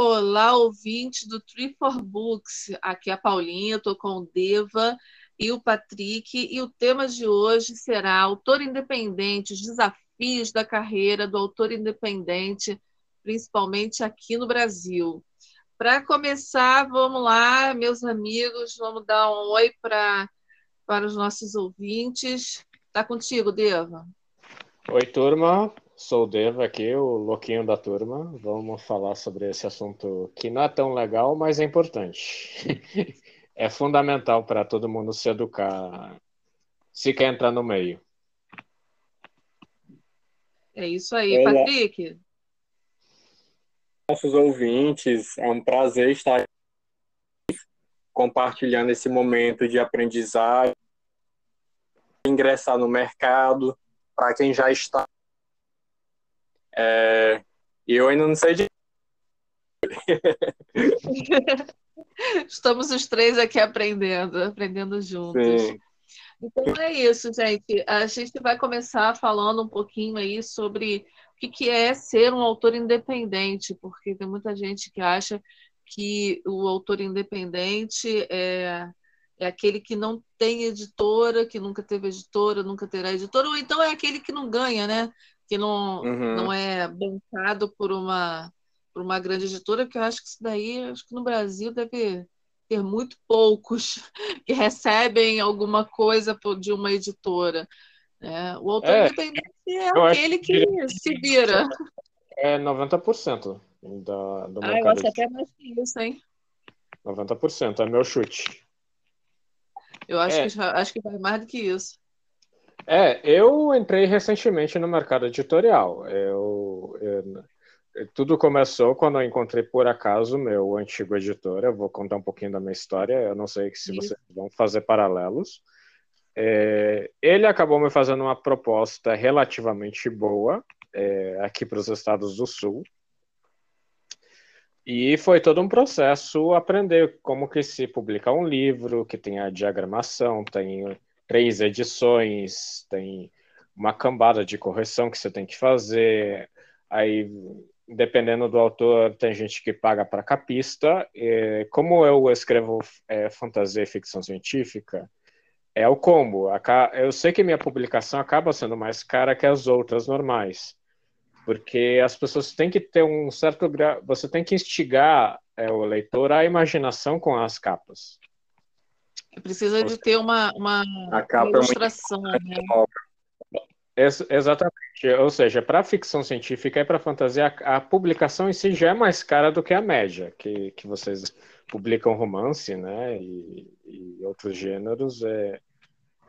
Olá, ouvintes do Tree for Books. Aqui é a Paulinha, estou com o Deva e o Patrick, e o tema de hoje será autor independente, os desafios da carreira do autor independente, principalmente aqui no Brasil. Para começar, vamos lá, meus amigos, vamos dar um oi pra, para os nossos ouvintes. Está contigo, Deva? Oi, turma. Sou o Deva aqui, o louquinho da turma. Vamos falar sobre esse assunto que não é tão legal, mas é importante. é fundamental para todo mundo se educar se quer entrar no meio. É isso aí, Olá. Patrick. Nossos ouvintes, é um prazer estar compartilhando esse momento de aprendizagem, ingressar no mercado, para quem já está é, eu ainda não sei de. Estamos os três aqui aprendendo, aprendendo juntos. Sim. Então é isso, gente. A gente vai começar falando um pouquinho aí sobre o que é ser um autor independente, porque tem muita gente que acha que o autor independente é, é aquele que não tem editora, que nunca teve editora, nunca terá editora, ou então é aquele que não ganha, né? Que não, uhum. não é bancado por uma, por uma grande editora, que eu acho que isso daí, acho que no Brasil deve ter muito poucos que recebem alguma coisa de uma editora. É, o autor é, independente é aquele que, que se vira. É 90% da, do ah, eu acho até mais que isso, hein? 90% é meu chute. Eu acho, é. que, acho que vai mais do que isso. É, eu entrei recentemente no mercado editorial. Eu, eu, tudo começou quando eu encontrei por acaso meu antigo editor. Eu vou contar um pouquinho da minha história. Eu não sei se Isso. vocês vão fazer paralelos. É, ele acabou me fazendo uma proposta relativamente boa é, aqui para os estados do Sul. E foi todo um processo aprender como que se publica um livro, que tem a diagramação, tem três edições, tem uma cambada de correção que você tem que fazer. Aí, dependendo do autor, tem gente que paga para capista. E, como eu escrevo é, fantasia e ficção científica, é o combo. Eu sei que minha publicação acaba sendo mais cara que as outras normais, porque as pessoas têm que ter um certo grau. Você tem que instigar é, o leitor à imaginação com as capas. Precisa de ter uma, uma, uma ilustração, é né? Ex exatamente. Ou seja, para ficção científica e para fantasia, a, a, publicação em si já é mais cara do que a média, que, que vocês publicam romance, né? E, e outros gêneros. É,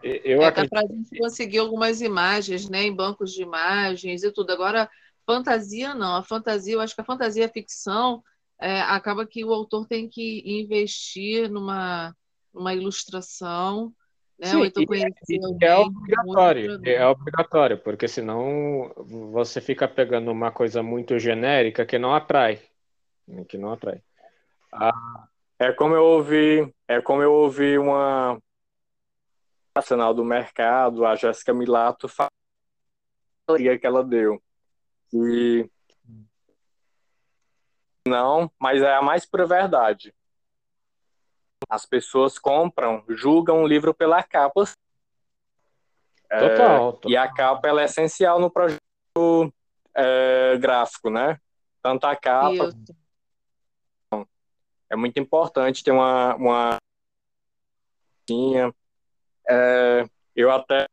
eu é, acredito... para a gente conseguir algumas imagens, né? Em bancos de imagens e tudo. Agora, fantasia não. A fantasia, eu acho que a fantasia a ficção é, acaba que o autor tem que investir numa uma ilustração, né? Sim, Ou então conhecer é obrigatório, é obrigatório, porque senão você fica pegando uma coisa muito genérica que não atrai, que não atrai. Ah, é como eu ouvi, é como eu ouvi uma nacional do mercado, a Jéssica Milato, que ela deu. E não, mas é a mais pura verdade. As pessoas compram, julgam o livro pela capa. Total, é, total. E a capa ela é essencial no projeto é, gráfico, né? Tanto a capa. Isso. É muito importante ter uma. uma... É, eu até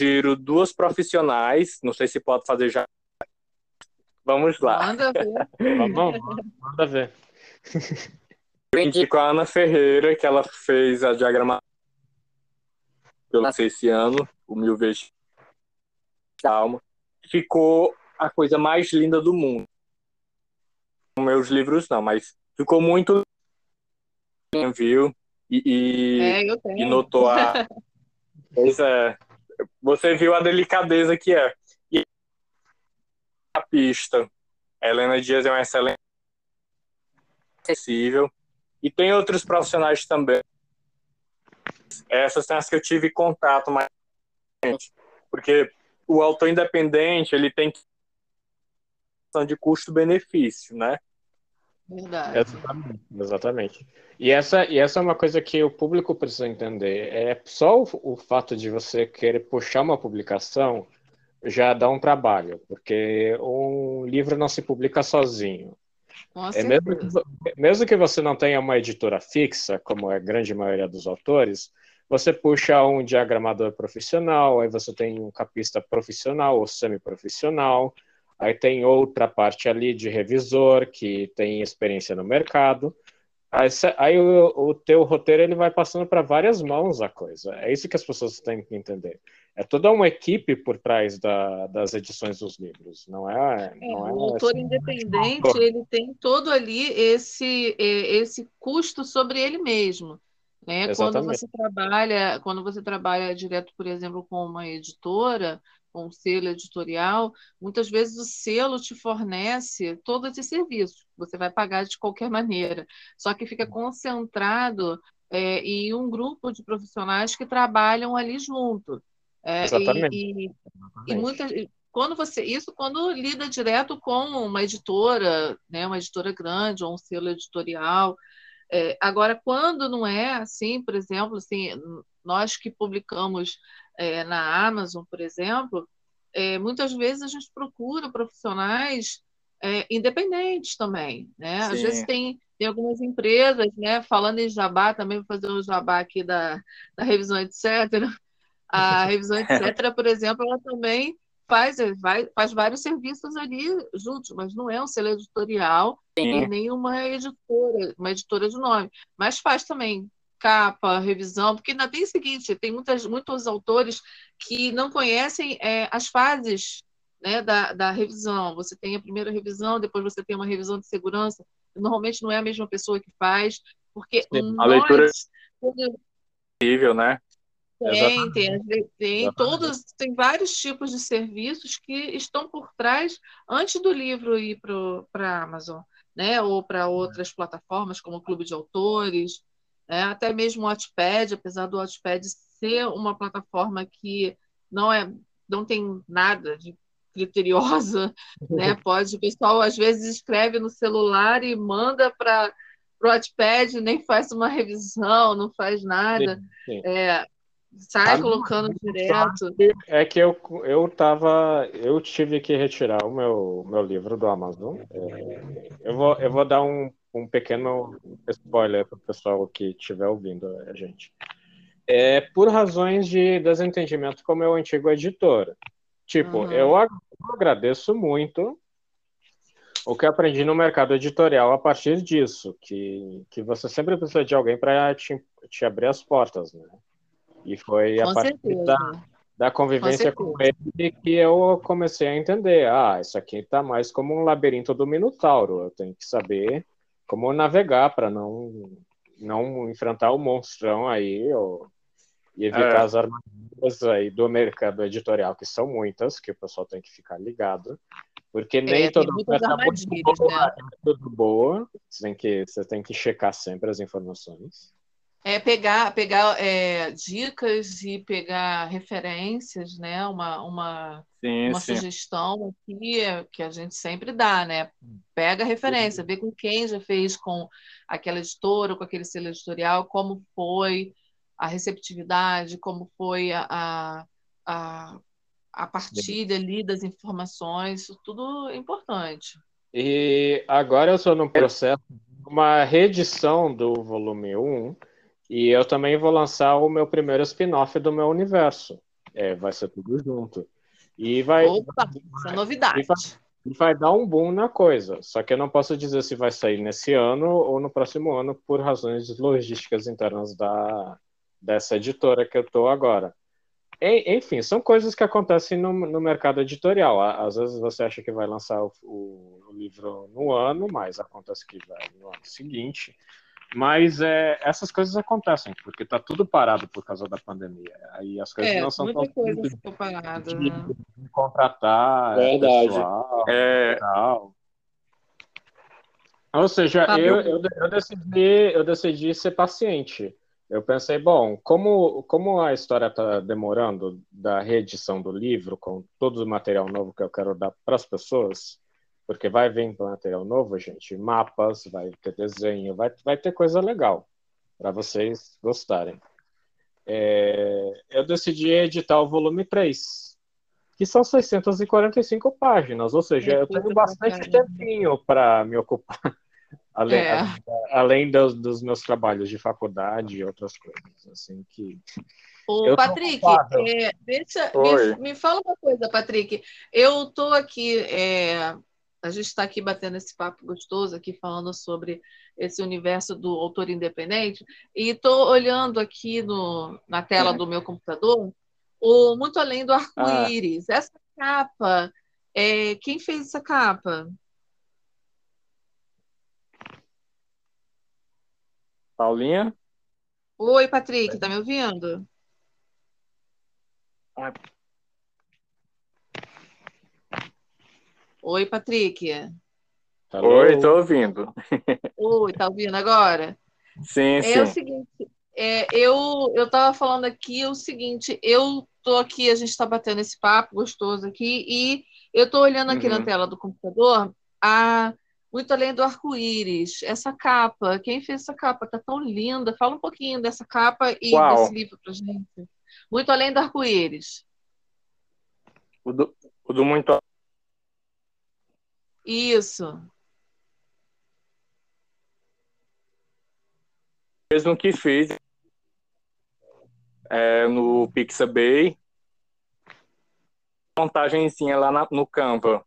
giro duas profissionais, não sei se pode fazer já. Vamos lá. Manda ver. Vamos, manda ver. Eu indico a Ana Ferreira, que ela fez a diagramação pelo esse ano, o Mil Vezes Calma. Ficou a coisa mais linda do mundo. Meus livros não, mas ficou muito viu? E, e, é, e notou a. pois é. Você viu a delicadeza que é. E a pista. A Helena Dias é uma excelente acessível. E tem outros profissionais também. Essas são as que eu tive contato mais porque o autor independente ele tem de custo-benefício, né? Verdade. Exatamente, exatamente. E essa, e essa é uma coisa que o público precisa entender. É só o, o fato de você querer puxar uma publicação já dá um trabalho, porque um livro não se publica sozinho. É mesmo, que, mesmo que você não tenha uma editora fixa, como é a grande maioria dos autores, você puxa um diagramador profissional, aí você tem um capista profissional ou semi-profissional, aí tem outra parte ali de revisor que tem experiência no mercado. Aí, aí o, o teu roteiro ele vai passando para várias mãos a coisa. É isso que as pessoas têm que entender. É toda uma equipe por trás da, das edições dos livros, não é? é não é o autor assim, independente ele tem todo ali esse esse custo sobre ele mesmo. Né? Quando você trabalha, quando você trabalha direto, por exemplo, com uma editora, com um selo editorial, muitas vezes o selo te fornece todo esse serviço. Você vai pagar de qualquer maneira, só que fica concentrado é, em um grupo de profissionais que trabalham ali junto. É, Exatamente. E, e, e muitas, quando você isso quando lida direto com uma editora, né, uma editora grande ou um selo editorial, é, agora, quando não é assim, por exemplo, assim, nós que publicamos é, na Amazon, por exemplo, é, muitas vezes a gente procura profissionais é, independentes também. Né? Às vezes tem, tem algumas empresas, né, falando em jabá, também vou fazer um jabá aqui da, da revisão, etc. A revisão, etc., por exemplo, ela também faz, vai, faz vários serviços ali juntos, mas não é um selo editorial Sim. e nem uma editora, uma editora de nome. Mas faz também capa, revisão, porque ainda tem o seguinte, tem muitas, muitos autores que não conhecem é, as fases né, da, da revisão. Você tem a primeira revisão, depois você tem uma revisão de segurança. Normalmente não é a mesma pessoa que faz, porque Sim, nós, a leitura é né? Tem, tem, tem todos, tem vários tipos de serviços que estão por trás antes do livro ir para a Amazon, né? Ou para outras plataformas como o Clube de Autores, né? até mesmo o Wattpad, apesar do Wattpad ser uma plataforma que não é, não tem nada de criteriosa, né? Pode, o pessoal às vezes escreve no celular e manda para o Wattpad, nem faz uma revisão, não faz nada. Sim, sim. É, Sai colocando direto. É que eu, eu tava. Eu tive que retirar o meu, meu livro do Amazon. É, eu, vou, eu vou dar um, um pequeno spoiler para o pessoal que estiver ouvindo a gente. É por razões de desentendimento com o meu antigo editor. Tipo, uhum. eu agradeço muito o que aprendi no mercado editorial a partir disso, que, que você sempre precisa de alguém para te, te abrir as portas, né? E foi com a partir da, da convivência com, com, ele que eu comecei a entender. Ah, isso aqui está mais como um labirinto do Minotauro. Eu tenho que saber como navegar para não, não enfrentar o monstrão aí ou, e evitar é. as armadilhas aí do mercado editorial, que são muitas, que o pessoal tem que ficar ligado. Porque nem é, toda coisa é muito boa, né? é tudo boa. Você tem, que, você tem que checar sempre as informações é pegar, pegar é, dicas e pegar referências, né? Uma, uma, sim, uma sim. sugestão aqui que a gente sempre dá, né? Pega a referência, vê com quem já fez com aquela editora, com aquele selo editorial, como foi a receptividade, como foi a, a, a partilha ali das informações, isso tudo é importante. E agora eu estou no processo de uma reedição do volume 1, e eu também vou lançar o meu primeiro spin-off do meu universo. É, vai ser tudo junto. E vai. Opa, essa é novidade. E vai, e vai, dar um boom na coisa. Só que eu não posso dizer se vai sair nesse ano ou no próximo ano, por razões logísticas internas da, dessa editora que eu estou agora. enfim, são coisas que acontecem no, no, mercado editorial. Às vezes você acha que vai lançar o, o, o livro no ano, mas acontece que vai no ano seguinte. Mas é, essas coisas acontecem, porque está tudo parado por causa da pandemia. Aí as coisas é, não são tão coisa ficou parada, de, né? de contratar Verdade. pessoal é... tal. Ou seja, tá eu, eu, eu, decidi, eu decidi ser paciente. Eu pensei, bom, como, como a história está demorando da reedição do livro, com todo o material novo que eu quero dar para as pessoas, Porque vai vir material novo, gente, mapas, vai ter desenho, vai, vai ter coisa legal para vocês gostarem. É, eu decidi editar o volume 3, que são 645 páginas, ou seja, é eu tenho bastante tempinho para me ocupar, além, é. além dos, dos, meus trabalhos de faculdade e outras coisas, assim que... Ô, Patrick, é, deixa, me, me, fala uma coisa, Patrick. Eu estou aqui é, a gente está aqui batendo esse papo gostoso, aqui falando sobre esse universo do autor independente, e estou olhando aqui no, na tela do meu computador o Muito Além do Arco-Íris. Ah. Essa capa, é, quem fez essa capa? Paulinha? Oi, Patrick, tá me ouvindo? Ah, Oi, Patrick. Alô? Oi, tô ouvindo. Oi, tá ouvindo agora? Sim, é sim. É o seguinte, é, eu eu tava falando aqui o seguinte, eu tô aqui, a gente está batendo esse papo gostoso aqui e eu tô olhando aqui uhum. na tela do computador a muito além do arco-íris, essa capa, quem fez essa capa? Tá tão linda. Fala um pouquinho dessa capa e Qual? desse livro pra gente. Muito além do arco-íris. O do, o do muito isso. Mesmo que fiz é, no Pixabay, montagenzinha lá na, no Canva.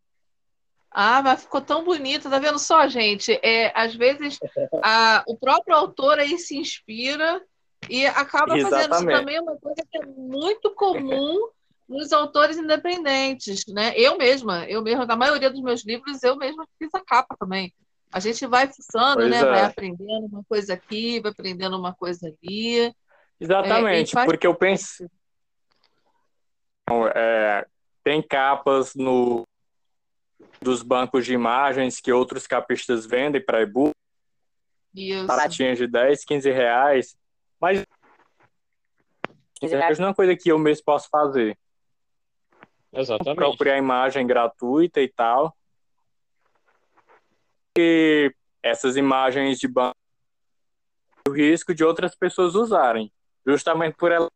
Ah, mas ficou tão bonito, tá vendo só, gente? É, às vezes a, o próprio autor aí se inspira e acaba Exatamente. fazendo isso também uma coisa que é muito comum nos autores independentes, né? Eu mesma, eu mesma, na maioria dos meus livros, eu mesma fiz a capa também. A gente vai fuçando, né? É. Vai aprendendo uma coisa aqui, vai aprendendo uma coisa ali. Exatamente, é, porque eu penso. É, tem capas no dos bancos de imagens que outros capistas vendem para e-book. Baratinhas de 10, 15 reais. Mas 15 reais não é uma coisa que eu mesmo posso fazer. Exatamente. A imagem gratuita e tal. E essas imagens de banco o risco de outras pessoas usarem, justamente por ela.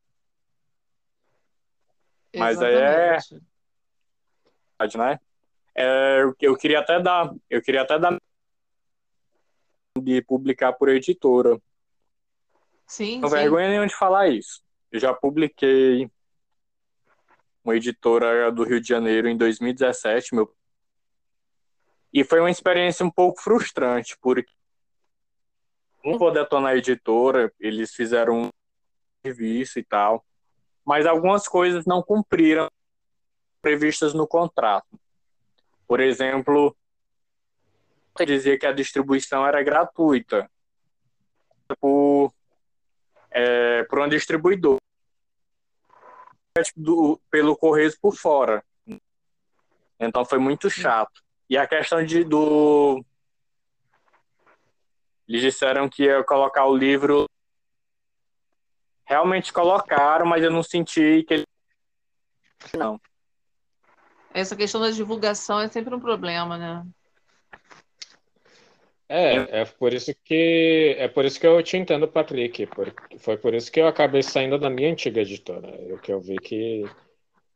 Mas aí é né? É, eu queria até dar, eu queria até dar de publicar por editora. Sim, Não sim. vergonha nenhuma de falar isso. Eu já publiquei uma editora do Rio de Janeiro em 2017, meu. E foi uma experiência um pouco frustrante, porque não vou detonar a editora, eles fizeram um serviço e tal, mas algumas coisas não cumpriram previstas no contrato. Por exemplo, dizia que a distribuição era gratuita por, é, por um distribuidor do, pelo Correios por fora. Então foi muito chato. E a questão de do eles disseram que ia colocar o livro realmente colocaram, mas eu não senti que ele não. Essa questão da divulgação é sempre um problema, né? É, é por isso que é por isso que eu te entendo, Patrick. Porque foi por isso que eu acabei saindo da minha antiga editora. O que eu vi que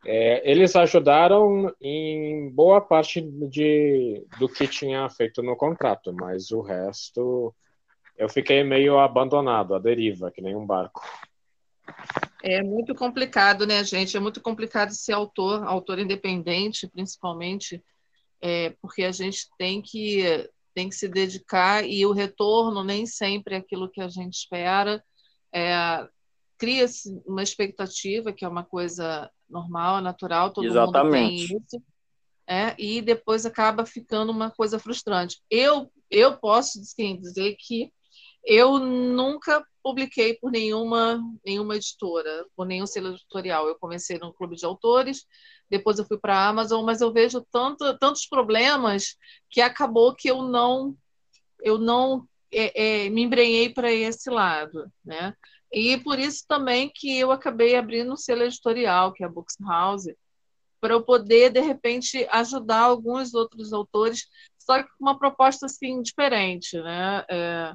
é, eles ajudaram em boa parte de, do que tinha feito no contrato, mas o resto eu fiquei meio abandonado, à deriva, que nem um barco. É muito complicado, né, gente? É muito complicado ser autor, autor independente, principalmente, é, porque a gente tem que tem que se dedicar e o retorno nem sempre é aquilo que a gente espera. É, Cria-se uma expectativa, que é uma coisa normal, natural, todo Exatamente. mundo tem isso, é, e depois acaba ficando uma coisa frustrante. Eu, eu posso sim, dizer que eu nunca publiquei por nenhuma, nenhuma editora, por nenhum selo editorial. Eu comecei no clube de autores, depois eu fui para a Amazon, mas eu vejo tanto, tantos problemas que acabou que eu não eu não é, é, me embrenhei para esse lado, né? E por isso também que eu acabei abrindo um selo editorial, que é a Books House, para eu poder, de repente, ajudar alguns outros autores, só que com uma proposta assim, diferente. Né? É,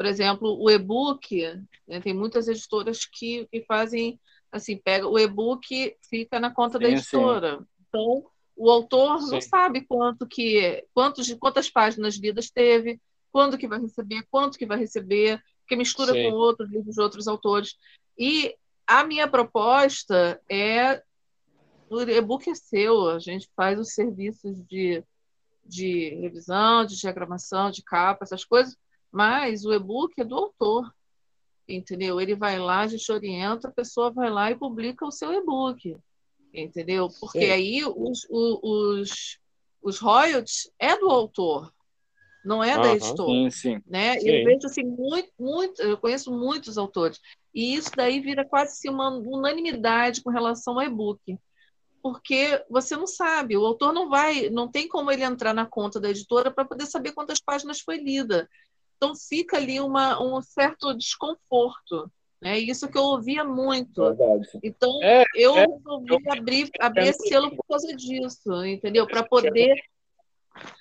por exemplo, o e-book, né, tem muitas editoras que, que fazem assim, pega o e-book, fica na conta sim, da editora. Sim. Então, o autor sim. não sabe quanto que, quantos, quantas páginas lidas teve, quando que vai receber, quanto que vai receber, que mistura com outros livros de outros autores. E a minha proposta é o e-book é seu, a gente faz os serviços de, de revisão, de diagramação, de capa, essas coisas, mas o e-book é do autor, entendeu? Ele vai lá, a gente orienta, a pessoa vai lá e publica o seu e-book, entendeu? Porque Sim. aí os, os, os royalties é do autor, não é da editora. Sim, sim. Né? Sim. Eu vejo assim, muito, muito, eu conheço muitos autores, e isso daí vira quase assim, uma unanimidade com relação ao e-book. Porque você não sabe, o autor não vai, não tem como ele entrar na conta da editora para poder saber quantas páginas foi lida. Então fica ali uma, um certo desconforto. É né? isso que eu ouvia muito. Verdade. Então, é, eu é, resolvi eu, abrir, abrir esse selo por causa disso, entendeu? Para poder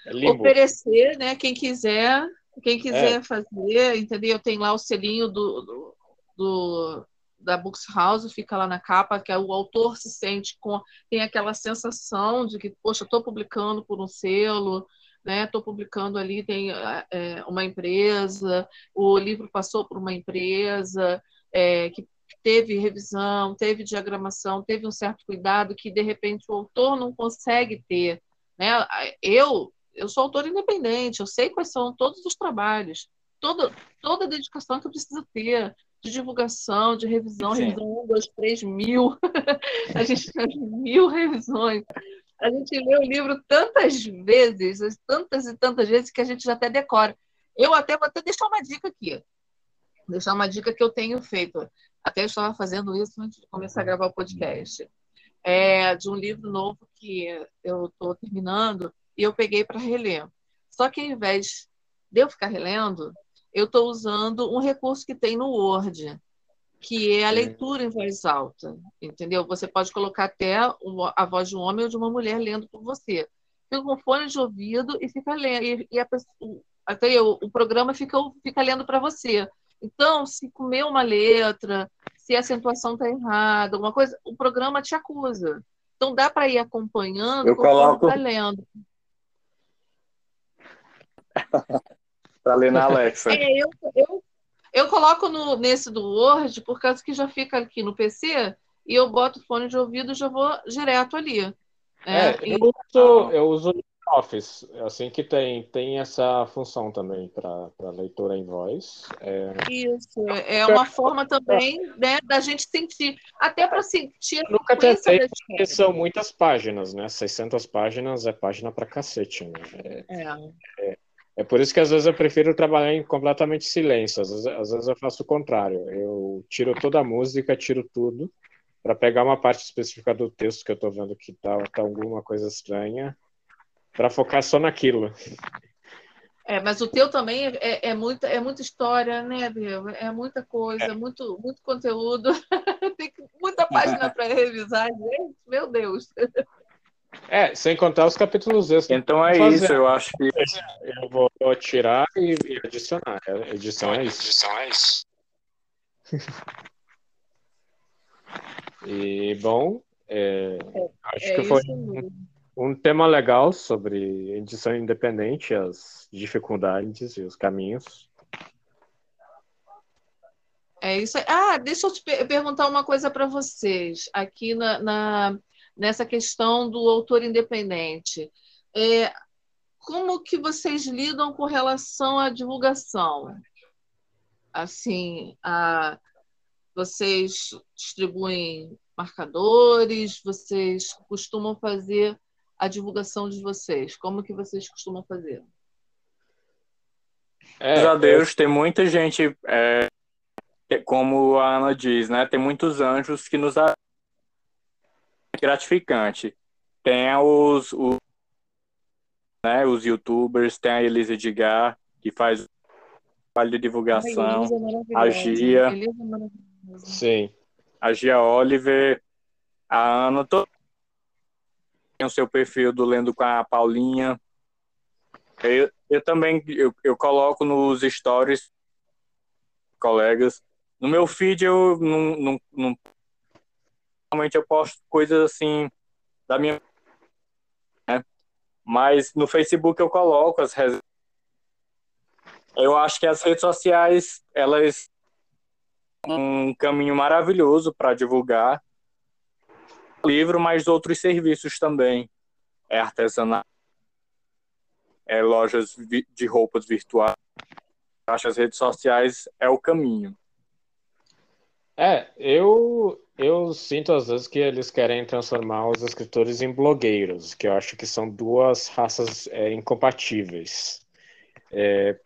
é oferecer, né? Quem quiser, quem quiser é. fazer, entendeu? Tem lá o selinho do, do, do, da Books House, fica lá na capa, que é o autor se sente com. tem aquela sensação de que, poxa, estou publicando por um selo, né? Estou publicando ali, tem é, uma empresa, o livro passou por uma empresa é, que teve revisão, teve diagramação, teve um certo cuidado que de repente o autor não consegue ter né? Eu, eu sou autor independente, eu sei quais são todos os trabalhos, toda, toda a dedicação que eu preciso ter de divulgação, de revisão, Sim. revisão 1, 2, 3 mil. a gente faz mil revisões. A gente lê o livro tantas vezes, tantas e tantas vezes, que a gente já até decora. Eu até vou até deixar uma dica aqui. Deixar uma dica que eu tenho feito. Até eu estava fazendo isso antes de começar a gravar o podcast é, de um livro novo que eu estou terminando e eu peguei para reler. Só que ao invés de eu ficar relendo, eu estou usando um recurso que tem no Word, que é a leitura em voz alta, entendeu? Você pode colocar até a voz de um homem ou de uma mulher lendo por você. Fica com fone de ouvido e fica lendo. E, e a até o, o programa fica, fica lendo para você. Então, se comer uma letra, se a acentuação está errada, alguma coisa, o programa te acusa. Então dá para ir acompanhando eu coloco tá lendo. para ler na Alexa. É, eu, eu, eu coloco no, nesse do Word, por causa que já fica aqui no PC, e eu boto fone de ouvido e já vou direto ali. É, é eu, uso, eu uso Office, assim que tem, tem essa função também para leitura em voz. É... Isso, é uma forma também né, da gente sentir, até para sentir. Eu nunca tentei, porque são muitas páginas, né? 600 páginas é página para cacete. Né? É, é. É, por isso que às vezes eu prefiro trabalhar em completamente silêncio, às vezes, às vezes eu faço o contrário. Eu tiro toda a música, tiro tudo, para pegar uma parte específica do texto que eu estou vendo que tá, tá alguma coisa estranha para focar só naquilo. É, mas o teu também é, é, muita, é muita história, né, Bia? É muita coisa, é. muito, muito conteúdo. Tem muita página para revisar, gente. Meu Deus. É, sem contar os capítulos extras. Então é fazer. isso, eu acho que. Eu vou tirar e, adicionar. A edição é isso. Edição é isso. e, bom, é, é acho é que foi. Mesmo um tema legal sobre edição independente, as dificuldades e os caminhos. É isso. Ah, deixa eu te perguntar uma coisa para vocês aqui na, na, nessa questão do autor independente. É, como que vocês lidam com relação à divulgação? Assim, a, vocês distribuem marcadores, vocês costumam fazer a divulgação de vocês? Como que vocês costumam fazer? É, Graças a Deus, tem muita gente, é, como a Ana diz, né? Tem muitos anjos que nos gratificante. Tem os, os, né, os youtubers, tem a Elisa Edgar, que faz trabalho de divulgação, a, a Gia, Sim. a Gia Oliver, a Ana, to tem o seu perfil do Lendo com a Paulinha. Eu, eu também eu, eu coloco nos stories colegas. No meu feed eu não, não, não normalmente eu posto coisas assim da minha né? mas no Facebook eu coloco as res... eu acho que as redes sociais elas um caminho maravilhoso para divulgar livro, mas outros serviços também. É artesanato, é lojas de roupas virtuais. Acho que as redes sociais é o caminho. É, eu eu sinto às vezes que eles querem transformar os escritores em blogueiros, que eu acho que são duas raças é, incompatíveis. É,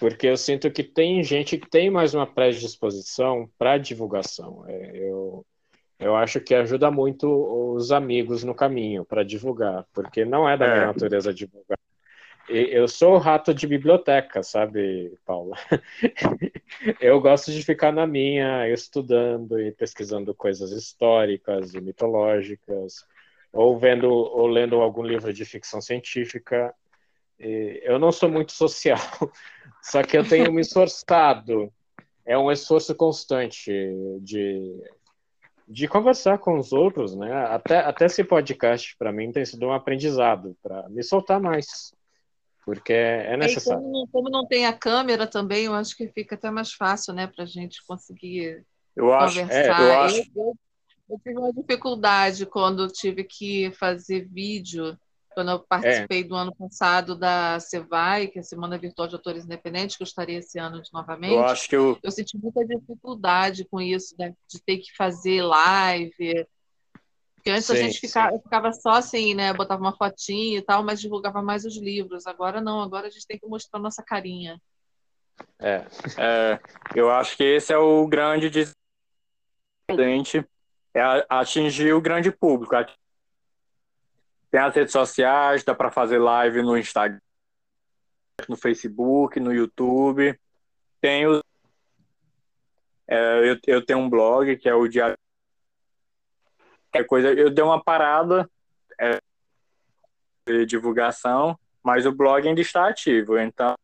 porque eu sinto que tem gente que tem mais uma predisposição para divulgação. É, eu, eu acho que ajuda muito os amigos no caminho para divulgar, porque não é da minha é. natureza divulgar. Eu sou rato de biblioteca, sabe, Paula? Eu gosto de ficar na minha, estudando e pesquisando coisas históricas e mitológicas, ou vendo ou lendo algum livro de ficção científica. Eu não sou muito social, só que eu tenho me esforçado. É um esforço constante de de conversar com os outros, né? Até, até esse podcast para mim tem sido um aprendizado para me soltar mais porque é necessário. Como não, como, não, tem a câmera também, eu acho que fica até mais fácil, né, para a gente conseguir eu acho, conversar. É, eu, acho... Eu, eu, tive uma dificuldade quando tive que fazer vídeo, quando eu participei é. do ano passado da Cevai, que é a Semana Virtual de Autores Independentes, que eu estaria esse ano de novamente. Eu acho que eu... eu senti muita dificuldade com isso, né, de ter que fazer live, porque antes sim, a gente ficava, ficava, só assim, né? Botava uma fotinha e tal, mas divulgava mais os livros. Agora não, agora a gente tem que mostrar nossa carinha. É, é eu acho que esse é o grande descendente, é atingir o grande público. Tem as redes sociais, dá para fazer live no Instagram, no Facebook, no YouTube. Tem o, é, eu, eu tenho um blog que é o Diário qualquer coisa. Eu dei uma parada é, de divulgação, mas o blog ainda está ativo. Então,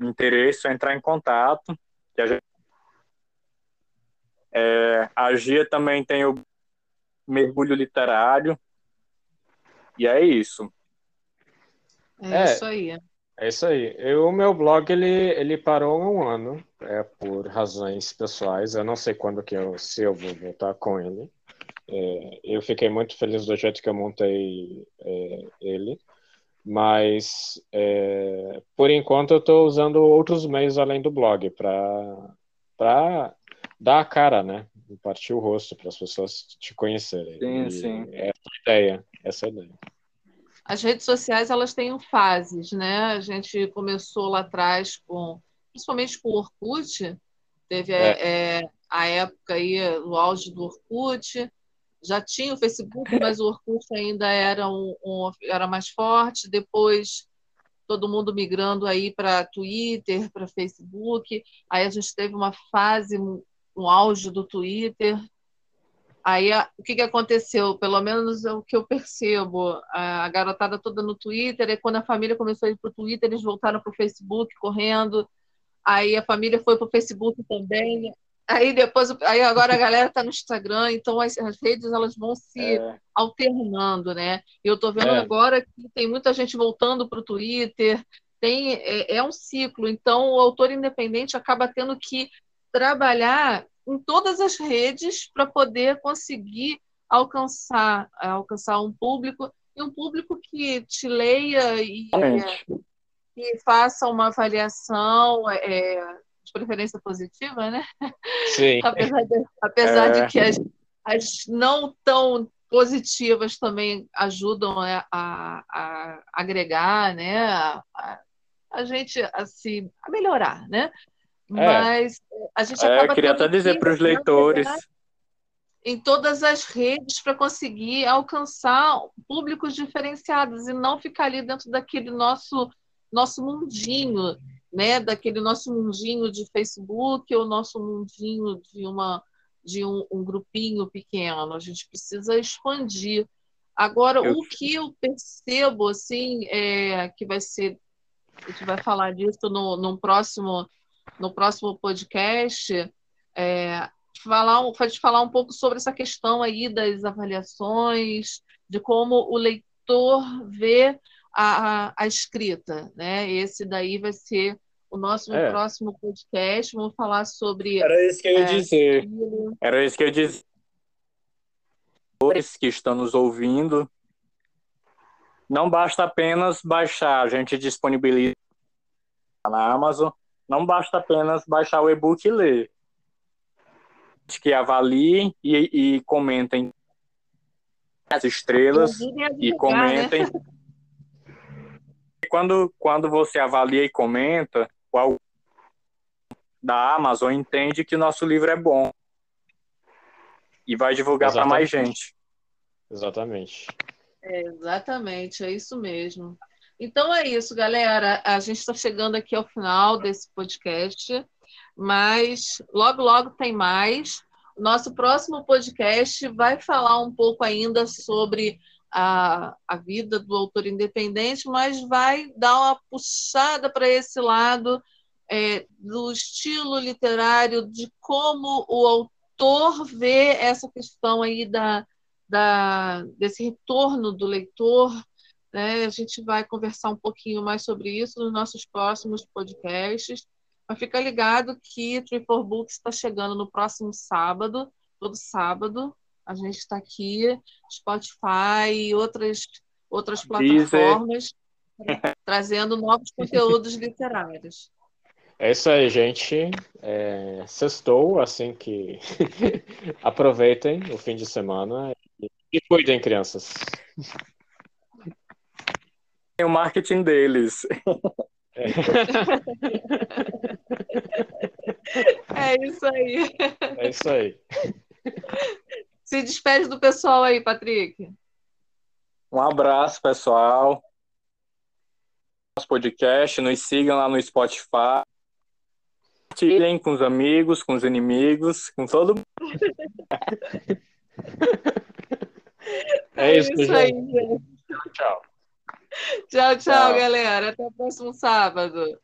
interesse é entrar em contato. Que a, gente... é, a Gia também tem o mergulho literário. E é isso. É, é isso aí. É isso aí. Eu, o meu blog ele, ele parou um ano, é, por razões pessoais. Eu não sei quando que eu, se eu vou voltar com ele. É, eu fiquei muito feliz do jeito que eu montei é, ele, mas é, por enquanto eu estou usando outros meios além do blog para dar a cara, né? Partir o rosto para as pessoas te conhecerem. Sim, e sim. Essa é a ideia. Essa é a ideia. As redes sociais elas têm fases, né? A gente começou lá atrás com, principalmente com o Orkut, teve é. É, a época aí, o auge do Orkut, já tinha o Facebook, mas o Orkut ainda era, um, um era mais forte. Depois, todo mundo migrando aí para Twitter, para Facebook. Aí a gente teve uma fase, um auge do Twitter. Aí o que, que aconteceu? Pelo menos é o que eu percebo. A garotada toda no Twitter, e quando a família começou a ir para o Twitter, eles voltaram para o Facebook correndo. Aí a família foi para o Facebook também. Aí depois, aí agora a galera está no Instagram, então as, as, redes elas vão se é. alternando, né? Eu estou vendo é. agora que tem muita gente voltando para o Twitter, tem é, é, um ciclo. Então o autor independente acaba tendo que trabalhar em todas as redes para poder conseguir alcançar alcançar um público e um público que te leia e, e faça uma avaliação é, de preferência positiva, né? Sim. apesar de, apesar é. de que as, as não tão positivas também ajudam né, a, a, agregar, né? A, a, a, gente a se a melhorar, né? É. Mas a gente é, acaba. Eu queria até dizer para os leitores. Em todas as redes para conseguir alcançar públicos diferenciados e não ficar ali dentro daquele nosso nosso mundinho né, daquele nosso mundinho de Facebook ou nosso mundinho de uma de um, um grupinho pequeno. A gente precisa expandir Agora, eu... o que eu percebo, assim, é que vai ser, a gente vai falar disso no, no próximo, no próximo podcast, é, falar, pode falar um pouco sobre essa questão aí das avaliações, de como o leitor vê a, a, a escrita, né? Esse daí vai ser o nosso é. próximo podcast. Vamos falar sobre. Era isso que eu ia é, dizer. Era isso que eu ia dizer que estão nos ouvindo, não basta apenas baixar, a gente disponibiliza na Amazon, não basta apenas baixar o e-book e ler. Que avaliem e, e comentem as estrelas e né? comentem. Né? Quando, quando você avalia e comenta, da Amazon entende que o nosso livro é bom e vai divulgar para mais gente. Exatamente. É, exatamente, é isso mesmo. Então é isso, galera. A gente está chegando aqui ao final desse podcast, mas logo, logo tem mais. Nosso próximo podcast vai falar um pouco ainda sobre a, a vida do autor independente, mas vai dar uma puxada para esse lado é, do estilo literário, de como o autor vê essa questão aí da, da, desse retorno do leitor. Né? A gente vai conversar um pouquinho mais sobre isso nos nossos próximos podcasts. Mas fica ligado que for Books está chegando no próximo sábado, todo sábado. A gente está aqui, Spotify e outras, outras plataformas, trazendo novos conteúdos literários. É isso aí, gente. É, sextou, assim que aproveitem o fim de semana e cuidem, crianças. É o marketing deles. É. é isso aí. É isso aí. Se despede do pessoal aí, Patrick. Um abraço, pessoal. Nosso podcast, nos sigam lá no Spotify. Compartilhem com os amigos, com os inimigos, com todo mundo. É, é isso, isso aí, gente. Tchau, tchau. Tchau, tchau, tchau, galera. Até o próximo sábado.